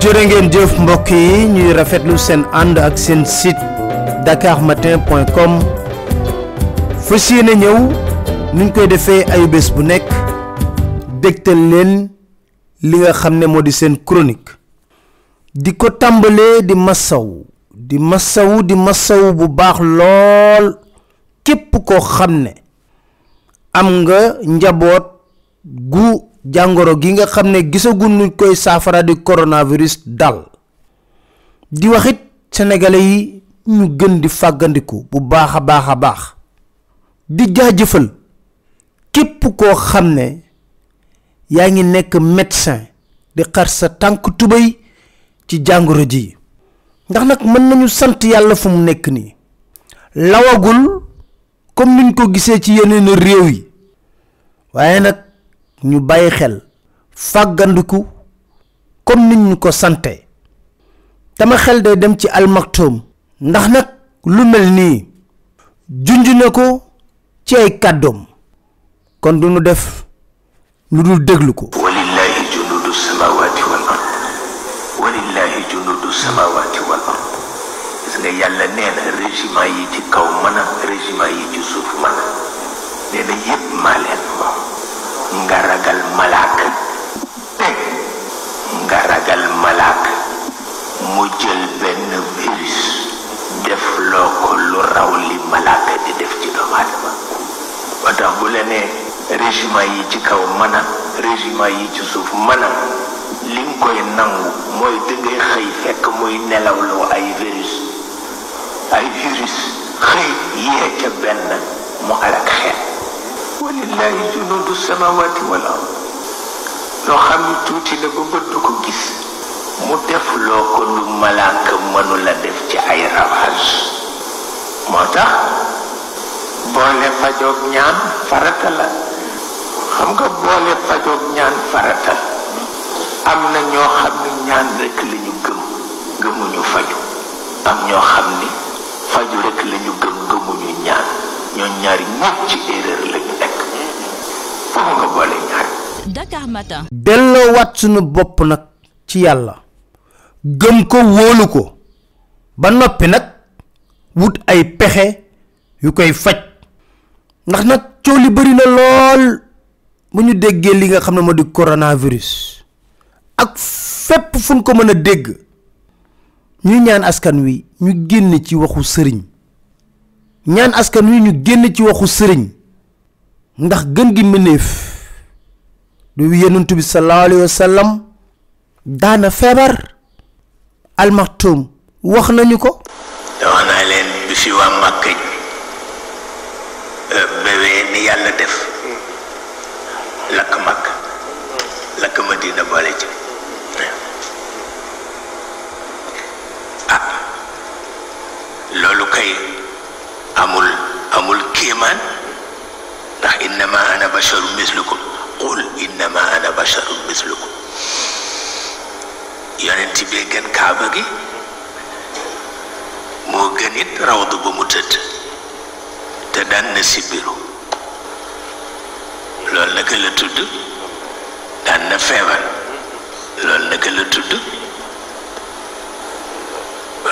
jërë ngeen jëf mbokk yi ñuy rafetlu seen ànd ak seen site dakarmatin.com fas yéene ñëw nuñ koy defee ayu bés bu nekk dégtal leen li nga xam ne moo di seen chronique di ko tàmbalee di massaw di massawu di massawu bu baax lool képp koo xam ne am nga njaboot gu jàngoro gi nga xam ne gisaguñ luñ koy saafara di coronavirus dal di waxit sénégalais yi ñu gën di fàggandiku bu baax a baax a baax di jaajëfal képp koo xam ne yaa ngi nekk médecin di xar sa tànk tubéy ci jàngoro ji ndax nag mën nañu sant yàlla fu mu nekk nii lawagul comme niñ ko gisee ci yeneen réew yi waaye nag ñu bàyyi xel fàggandiku comme niñ ñu ko sante tama xel day dem ci almaktoom ndax nag lu mel nii junj na ko ci ay kàddoom kon du nu def lu dul déglu ko walillahi junudu samawati wal ard walillahi junudu samawati wal ard gis nga yàlla nee na régiment yi ci kaw mën a régiment yi ci suuf mën a nee na yépp maa leen moom nga ragal malaaka te nga ragal malaaka mu jël benn virus def loo ko lu raw li malaaka di def ci doomu aadama moo tax bu la nee régiment yi ci kaw mën a régiment yi ci suuf mën a li nga koy nangu mooy dangay xëy fekk muy nelawloo ay virus ay virus xëy yee ca benn mu alak xeet walillahi junudu samawati wal ard loo xam ni tuuti la ba bët du ko gis mu def loo ko lu malaaka mënula def ci ay ravage moo tax boole fajoog ñaan farata la xam nga boole fajoog ñaan farata la am na ñoo xam ni ñaan rekk la ñu gëm gëmuñu faju am ñoo xam ni faju rekk la ñu gëm gëmuñu ñaan ñoo ñaari ñëpp ci erreur la ñu nekk foofu nga boole ñaar Dakar Matin delloowaat sunu bopp nag ci yàlla gëm ko wóolu ko ba noppi nag wut ay pexe yu koy faj ndax nag coow li bëri na lool bu ñu déggee li nga xam ne moo di coronavirus ak fépp fu ñu ko mën a dégg ñu ñaan askan wi ñu génn ci waxu sëriñ ñaan askan wi ñu génn ci waxu sëriñ ndax gën gi mëneef du yenentu bi sallallahu alayhi wa sallam daana feebar almaxtuum wax nañu ko te wax naa leen bi fi waa Màkka bewee ni yàlla def lakk màkk lakk ma dina boole ci ah loolu kay amul amul kéemaan ndax innama ana basharun mislukum qul innama ana basharun mislukum yonent bee gën kaaba gi moo gën it rawdu ba mu tëdd te daan na si biru loolu naka la tudd daan na feebar loolu naka la tudd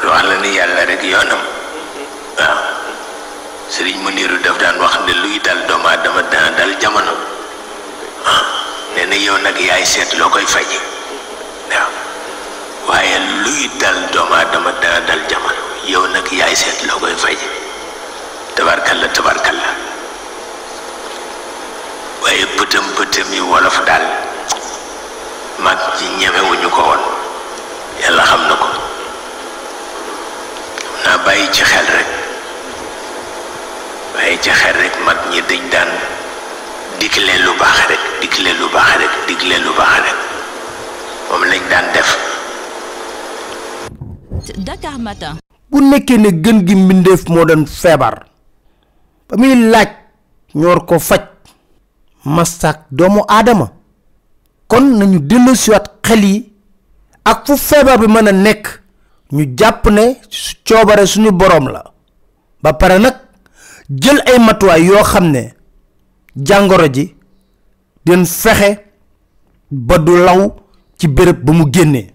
wax la ni yàlla rek yoonam waaw sëriñ mu niiru daf daan wax ne luy dal doomu aadama dana dal jamono ah nee na yow nag yaay seet loo koy faje waaw waaye luy dal doomu aadama dana dal jamono yow nag yaay seet loo koy faje tabarkalla tabarkalla waaye bëtëm bëtëm yi wolof daal mag ci ñemewuñu ko woon yàlla xam na ko naa bàyyi ci xel rek bàyyi ci xel rek mag ñi dañ daan digle lu baax rek digle lu baax rek digle lu baax rek moom lañ daan def Dakar Matin bu nekkee ne gën gi mbindeef moo doon feebar ba muy laaj ñoor ko faj masak doomu aadama kon nañu dellu siwaat xel yi ak fu feebar bi mën a nekk ñu jàpp ne su- coobare suñu boroom la ba pare nag jël ay matuwaay yoo xam ne jàngoro ji den fexe ba du law ci béréb ba mu génnee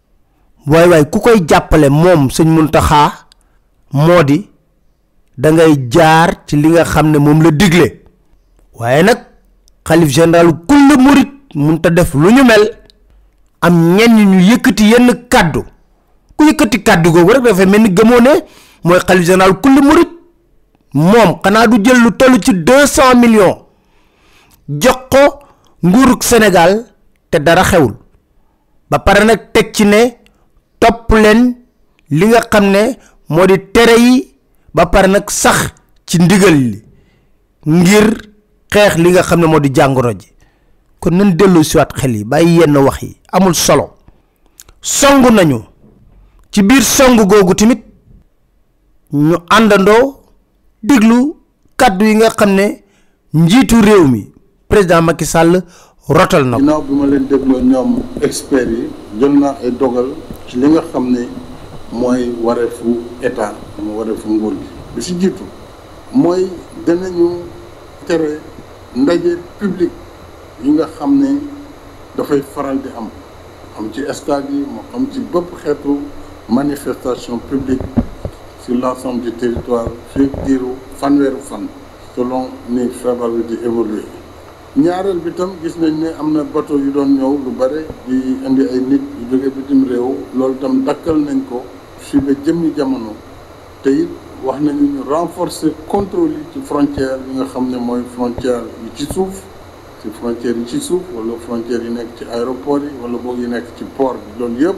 waay waay ku koy jàppale moom sëñ muntaxaa moo di da ngay jaar ci li nga xam ne moom la digle waaye nag xalif général kulle murit munta def lu ñu mel am ñenn ñu yëkkati yenn kàddu ku yëkkati kàddu googu rek dafay mel ni gëmoo ne mooy xalif général kulle murit moom xanaa du jël lu toll ci deux cent millions jox ko nguurug sénégal te dara xewul ba pare nag teg ci ne topp leen li nga xam ne moo di tere yi ba pare nag sax ci ndigal li ngir xeex li nga xam ne moo di jàngoro ji kon nan dellu siwaat xel yi bàyyi yenn wax yi amul solo song nañu ci biir song googu tamit ñu àndandoo déglu kàddu yi nga xam ne njiitu réew mi président Macky Sall rotal na ko. ginnaaw bi ma leen dégloo ñoom experts yi jël naa ay dogal ci li nga xam ne mooy wareefu état mu wareefu nguur gi bi si jiitu mooy danañu tere ndaje public yi nga xam ne dafay faral di am am ci stade yi moo xam ci bëpp xeetu manifestation publique sur l'ensemble du territoire fii diiru fanweeru fan selon ni feebar bi di évoluer ñaareel bi tam gis nañ ne am na bateau yu doon ñëw lu bare di indi ay nit yu jóge bitim réew loolu tam dakkal nañ ko fii ba jëmmi jamono te it wax nañu ñu renforcer contrôle yi ci frontière yi nga xam ne mooy frontière yi ci suuf ci frontière yi ci suuf wala frontière yi nekk ci aéroport yi wala boog yi nekk ci port bi loolu yëpp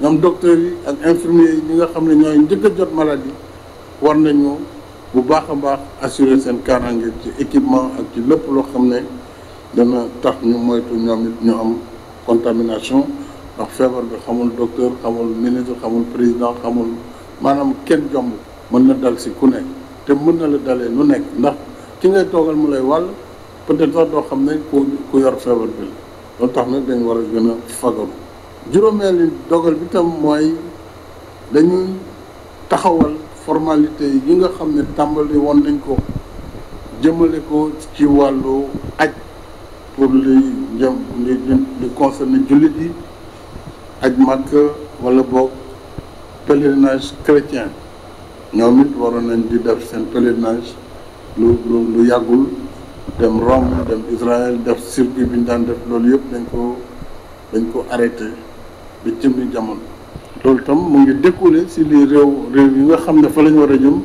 ñoom docteurs yi ak infirmiers yi ñi nga xam ne ñooy njëkk a jot malade yi war nañu bu baax a baax assurer seen kaaraange ci équipement ak ci lépp loo xam ne dana tax ñu moytu ñoom it ñu am contamination ndax feebar bi xamul docteur xamul ministre xamul président xamul maanaam kenn jomb mën na dal si ku ne te mën na la dalee nu nekk ndax ki ngay toogal mu lay wàll peut-être sax doo xam ne ku ku yor feebar bi la loolu tax nag dañ war a gën a fagaru juróomeelu dogal bi tam mooy dañuy taxawal formalité yi nga xam ne tàmbali woon nañ ko jëmale ko ci wàllu aj pour li jëm li li concerné jullit yi aj màkk wala boog pèlerinage chrétien ñoom it waroon nañ di def seen pèlerinage lu lu lu yàggul dem Rome dem Israël def circuit bi ñu daan def loolu yëpp dañ ko dañ ko arrêté ba jëmmi jamono loolu tam mu ngi découlé si lii réew réew yi nga xam ne fa la ñu war a jëm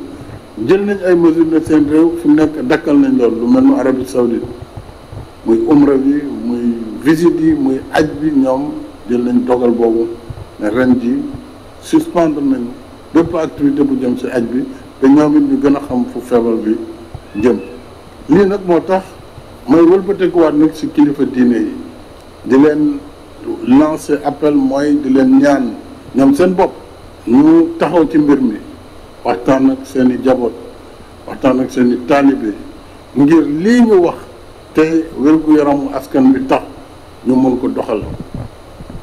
jël nañ ay mesures ne seen réew fu nekk dakkal nañ loolu lu mel ni Arabie Saoudite muy umra bi muy visite yi muy aj bi ñoom jël nañ dogal boobu ne ren ji suspendre nañ bépp activité bu jëm si aj bi te ñoom it ñu gën a xam fu feebar bi jëm lii nag moo tax may wëlbatikuwaat nag si kilifa diine yi di leen lancer appel mooy di leen ñaan ñoom seen bopp ñu taxaw ci mbir mi waxtaan ak seen i jaboot waxtaan ak seen i taalibe ngir lii ñu wax te wér-gu-yaramu askan bi tax ñu mën ko doxal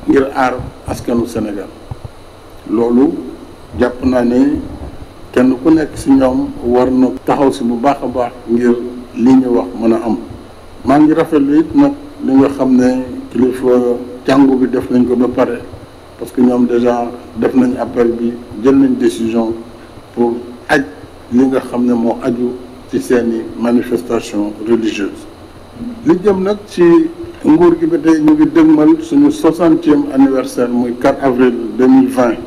ngir aar askanu Sénégal loolu jàpp naa ne kenn ku nekk ci ñoom war na taxaw si bu baax a baax ngir lii ñu wax mën a am maa ngi rafetlu it nag li nga xam ne kilifa jàngu bi def nañ ko ba pare parce que ñoom déjà def nañ appel bi jël nañ décision pour aj li nga xam ne moo aju ci seeni manifestation religieuse li jëm nag ci nguur gi ba tey ñu ngi dëgmal suñu soixantième anniversaire muy 4 avril 2020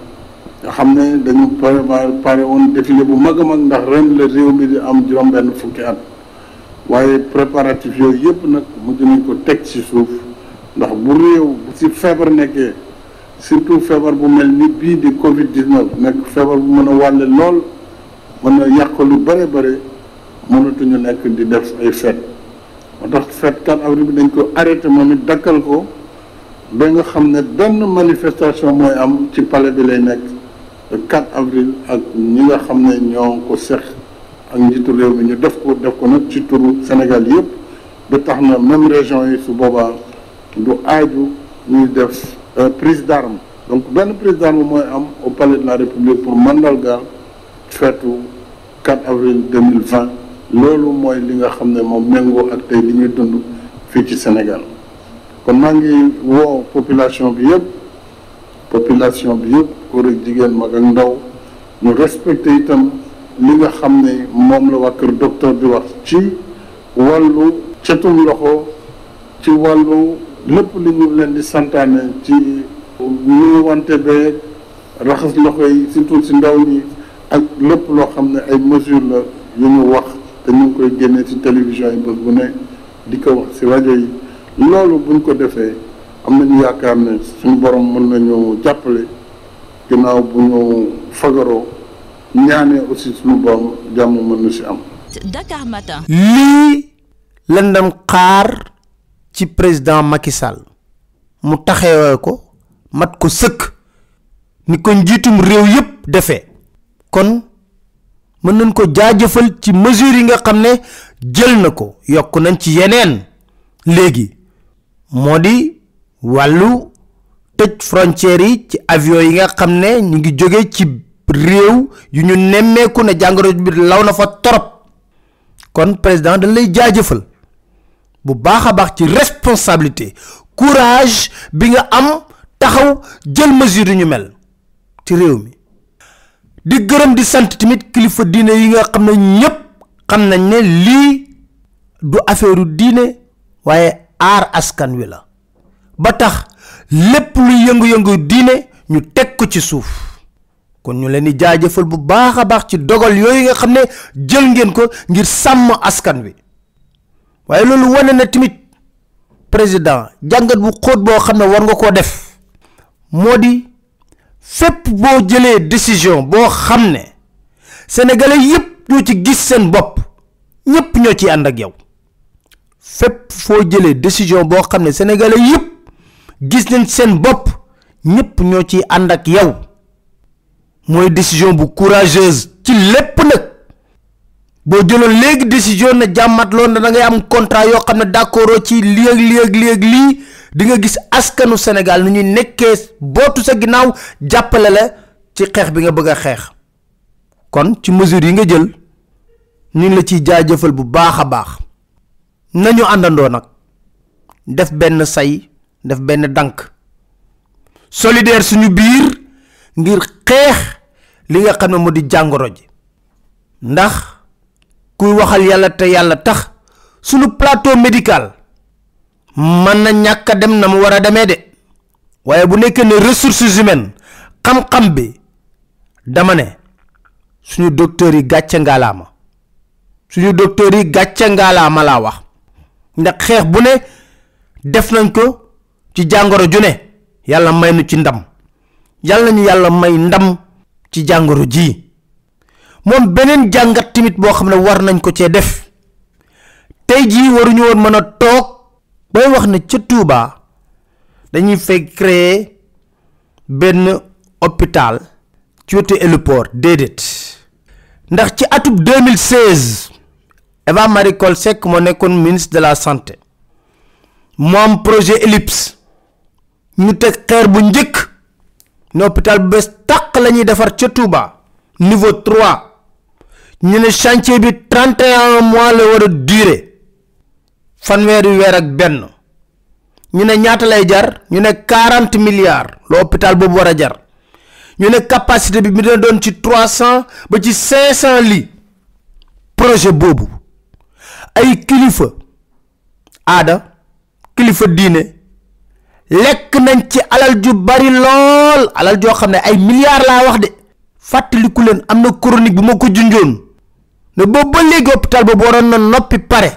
nga xam ne dañu prévoir pare woon défilé bu mag a mag ndax ren la réew mi di am juróom-benn fukki at waaye préparatif yooyu yëpp nag mujj nañ ko teg ci suuf ndax bu réew bu ci feebar nekkee surtout feebar bu mel ni bii di Covid 19 nekk feebar bu mën a wàlle lool mën a yàq lu bare bare mënatuñu nekk di def ay fête moo tax fête 4 avril bi dañ ko arrêté moom it dakkal ko ba nga xam ne benn manifestation mooy am ci pale bi lay nekk. le 4 avril ak ñi nga xam ne ñoo ko seq ak njiitu réew mi ñu def ko def ko nag ci turu Sénégal yëpp ba tax na même région yi su boobaa du aaju ñuy def euh, prise d'armes donc benn prise d'armes mooy am au palais de la République pour mandargaal feetu 4 avril 2020 loolu mooy li nga xam ne moom méngoo ak tey li ñuy dund fii ci Sénégal kon maa ngi woo population bi yëpp population bi yëpp góor ak jigéen mag ak ndaw ñu respecté itam li nga xam ne moom la waa kër docteur di wax ci wàllu cetum loxo ci wàllu lépp li ñu leen di santaane ci ñu wante beeg raxas loxo yi surtout si ndaw ñi ak lépp loo xam ne ay mesures la yu ñu wax te ñu ngi koy génnee ci télévision yi bés bu ne di ko wax si rajo yi loolu buñ ko defee am nañu yaakaar ne suñu borom mën nañu jàppale ginnaaw bu ñu fagaroo ñaanee aussi suñu borom jàmm mën na si am. Dakar Matin. lii lan doon xaar ci président Macky Sall mu taxawee ko mat ko sëkk ni ko njiitum réew yépp defee kon mën nañ ko jaajëfal ci mesure yi nga xam ne jël na ko yokk nañ ci yeneen léegi. moo di wàllu tëj frontières yi ci avion yi nga xam ne ñu ngi jóge ci réew yu ñu nemmeeku ne jàngoro bi law na fa torop kon président dañ lay jaajëfal bu baax a baax ci responsabilité courage bi nga am taxaw jël mesure yu ñu mel ci réew mi di gërëm di sant tamit kilifa diine yi nga xam ne ñëpp xam nañ ne lii du affaire diine waaye aar askan wi la ba tax lépp lu yëngu-yëngu diine ñu teg ko ci suuf kon ñu leen di jaajëfal bu baax a baax ci dogal yooyu nga xam ne jël ngeen ko ngir sàmm askan wi waaye loolu wane na tamit président jàngat bu xóot boo xam ne war nga koo def moo di fépp boo jëlee décision boo xam ne sénégalais yépp ñoo ci gis seen bopp ñépp ñoo ci ànd ak yow fépp foo jëlee décision boo xam ne sénégalais yépp gis nañ seen bopp ñépp ñoo ci ànd ak yow mooy décision bu courageuse ci lépp nag boo jëloon léegi décision ne jàmmat loon na da ngay am contrat yoo xam ne d'accord ci lii ak lii ak lii ak lii di nga gis askanu Sénégal nu ñuy nekkee bootu sa ginnaaw jàppale la ci xeex bi nga bëgg a xeex kon ci mesure yi nga jël ñu ngi la ciy jaajëfal bu baax a baax nañu àndandoo nag def benn say def benn dànk solidaire suñu biir ngir xeex li nga xam ne moo di jàngoro ji ndax kuy waxal yàlla te yàlla tax suñu plateau médical mën na ñàkk a dem na mu war a demee de waaye bu nekkee ne ressources humaines xam-xam bi dama ne suñu docteurs yi gàcce ngaalaama suñu docteur yi gàcce ngaalaama laa wax ndax xeex bu ne def nañ ko ci jàngoro ju ne yàlla may nu ci ndam yàlla ñu yàlla may ndam ci jàngoro ji moom beneen jàngat timit boo xam ne war nañ ko cee def tey jii waruñu woon mën a toog bay wax ne ca Touba dañuy fay créer benn hôpital ci wetu héliport déedéet ndax ci atub 2016 Eva Marie Coll Seck moo nekkoon ministre de la santé mu am projet ellipse ñu teg xeer bu njëkk ne hôpital bu bees tàq la ñuy defar ca Touba niveau 3 ñu ne chantier bi 31 mois la war a durer fanweeri weer ak benn ñu ne ñaata lay jar ñu ne 40 milliards lo hôpital bobu wara jar ñu ne capacité bi mi doon ci 300 ba ci 500 lits projet bobu ay kilifa ada kilifa diine lek nañ ci alal ju bari lol alal jo xamne ay milliards la wax de fatali ku len amna chronique bu mako junjoon ne boobu ba léegi hôpital boobu waroon na noppi pare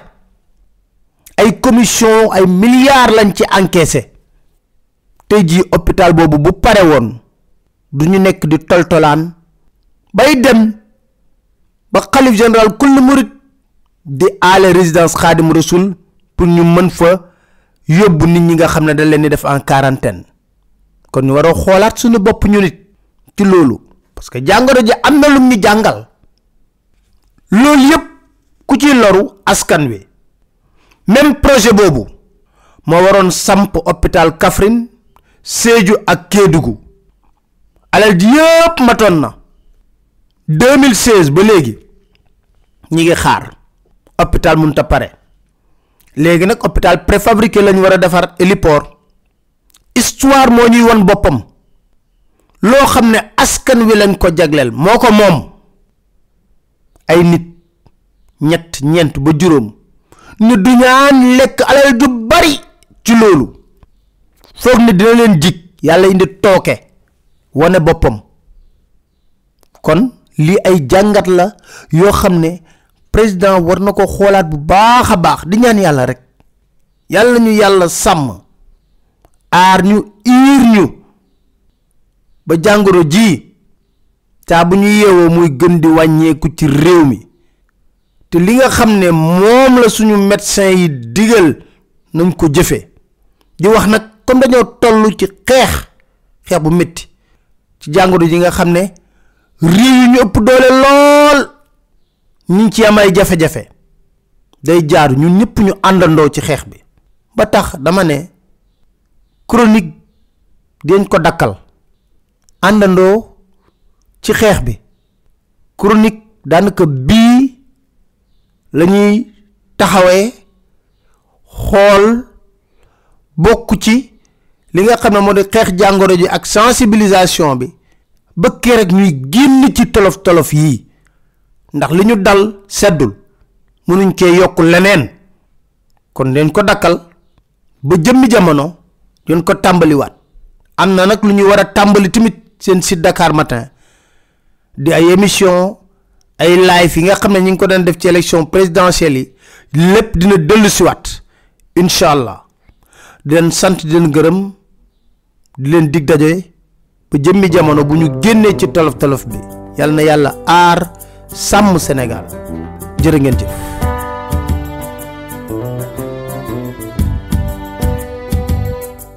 ay commission ay milliards lañ ci encaissé tey jii hôpital boobu bu pare woon du ñu nekk di toltolaan bay dem ba xalif général kull murit di aale résidence xaadim rasul pour ñu mën fa yóbbu nit ñi nga xam ne dañ leen di def en quarantaine kon ñu war a xoolaat suñu bopp ñu nit ci loolu parce que jàngoro ji am na lum ñu jàngal loolu yépp ku ci loru askan wi même projet boobu moo waroon samp hôpital Kaffrine Sédhiou ak Kédougou alal ji yépp matoon na 2016 ba léegi ñi ngi xaar hôpital mënut a pare léegi nag hôpital préfabriqué lañ war a defar héliport histoire moo ñuy won boppam loo xam ne askan wi lañ ko jagleel moo ko moom ay nit ñett ñeent ba juróom ñu du ñaan lekk alal ju bari ci loolu foog ne dina leen jig yàlla indi tooke wane boppam kon lii ay jàngat la yoo xam ne président war na ko xoolaat bu baax a baax di ñaan yàlla rek yàlla nañu yàlla sàmm aar ñu iir ñu ba jàngoro ji caa bu ñu yeewoo muy gën di wàññeeku ci réew mi te li nga xam ne moom la suñu médecin yi digal nañ ko jëfe di wax nag comme dañoo toll ci xeex xeex bu métti ci jàngoro ji nga xam ne réew yi ñu ëpp doole lool ñu ngi ci am ay jafe-jafe day jaar ñun ñëpp ñu àndandoo ci xeex bi ba tax dama ne chronique dañ ko dakkal àndandoo ci xeex bi chronique daanaka bii la ñuy taxawee xool bokk ci li nga xam ne moo di xeex jàngoro ji ak sensibilisation bi ba keroog ñuy génn ci tolof tolof yii ndax li ñu dal seddul mënuñ cee yokk leneen kon leen ko dakkal ba jëmmi jamono yoon ko tàmbaliwaat am na nag lu ñu war a tàmbali tamit seen site Dakar matin di ay émission ay live yi nga xam ne ñu ngi ko doon def ci élection présidentielle yi lépp dina dellu si waat incha allah di leen sant di leen gërëm di leen dig daje ba jëmmi jamono bu ñu génnee ci tolof tolof bi yàlla na yàlla aar sàmm Sénégal jërë ngeen jëf.